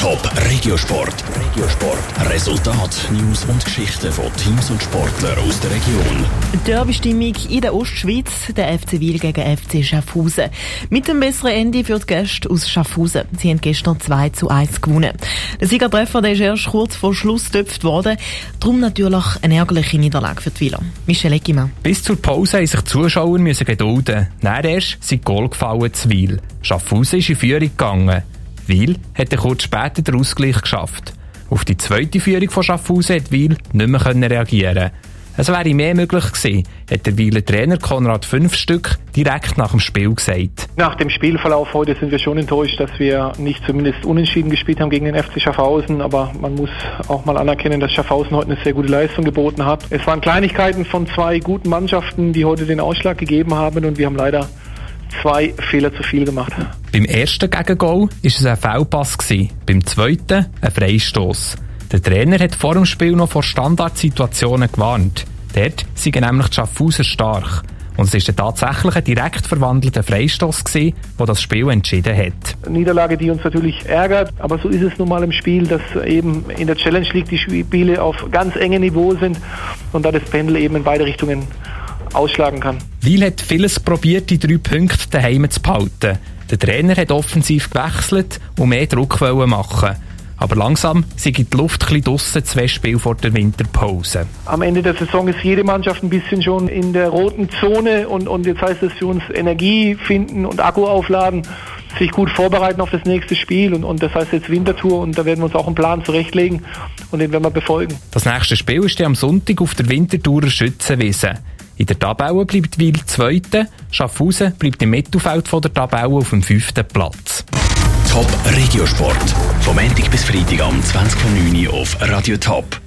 Top Regiosport. Regiosport. Resultat, News und Geschichten von Teams und Sportlern aus der Region. Derby-Stimmung in der Ostschweiz, der FC Wil gegen FC Schaffhausen. Mit dem besseren Ende für die Gäste aus Schaffhausen. Sie haben gestern 2 zu 1 gewonnen. Der Siegertreffer der ist erst kurz vor Schluss getöpft worden. Darum natürlich eine ärgerliche Niederlage für die Wieler. Michel Eckimann. Bis zur Pause haben sich die Zuschauer müssen gedulden. Dann erst sind Goal gefallen zu Wil. Schaffhausen ist in Führung gegangen. Wil hat kurz später den Ausgleich geschafft. Auf die zweite Führung von Schaffhausen hat Wil nicht mehr reagieren es wäre mehr möglich gewesen, hat der Wieler Trainer Konrad fünf Stück direkt nach dem Spiel gesagt. Nach dem Spielverlauf heute sind wir schon enttäuscht, dass wir nicht zumindest unentschieden gespielt haben gegen den FC Schaffhausen. Aber man muss auch mal anerkennen, dass Schaffhausen heute eine sehr gute Leistung geboten hat. Es waren Kleinigkeiten von zwei guten Mannschaften, die heute den Ausschlag gegeben haben und wir haben leider zwei Fehler zu viel gemacht. Beim ersten Gegengol war es ein Foulpass, beim zweiten ein Freistoß. Der Trainer hat vor dem Spiel noch vor Standardsituationen gewarnt. Dort sind nämlich die Schaffhauser stark. Und es war tatsächlich ein direkt verwandelter Freistoß, der das Spiel entschieden hat. Eine Niederlage, die uns natürlich ärgert, aber so ist es nun mal im Spiel, dass eben in der Challenge League die Spiele auf ganz engem Niveau sind und da das Pendel eben in beide Richtungen ausschlagen kann. Weil hat vieles probiert, die drei Punkte daheim zu behalten. Der Trainer hat offensiv gewechselt und mehr Druck machen. Aber langsam sind die Luft ein draussen, zwei Spiele vor der Winterpause. Am Ende der Saison ist jede Mannschaft ein bisschen schon in der roten Zone und, und jetzt heißt es für uns Energie finden und Akku aufladen, sich gut vorbereiten auf das nächste Spiel und, und das heißt jetzt Wintertour und da werden wir uns auch einen Plan zurechtlegen und den werden wir befolgen. Das nächste Spiel ist ja am Sonntag auf der Wintertourer Schützenwiese. In der Tabelle bleibt Wil Zweite, Schaffhausen bleibt im Mittelfeld von der Tabelle auf dem fünften Platz. Top Regiosport. Vom Montag bis Freitag am 20.09. auf Radio Top.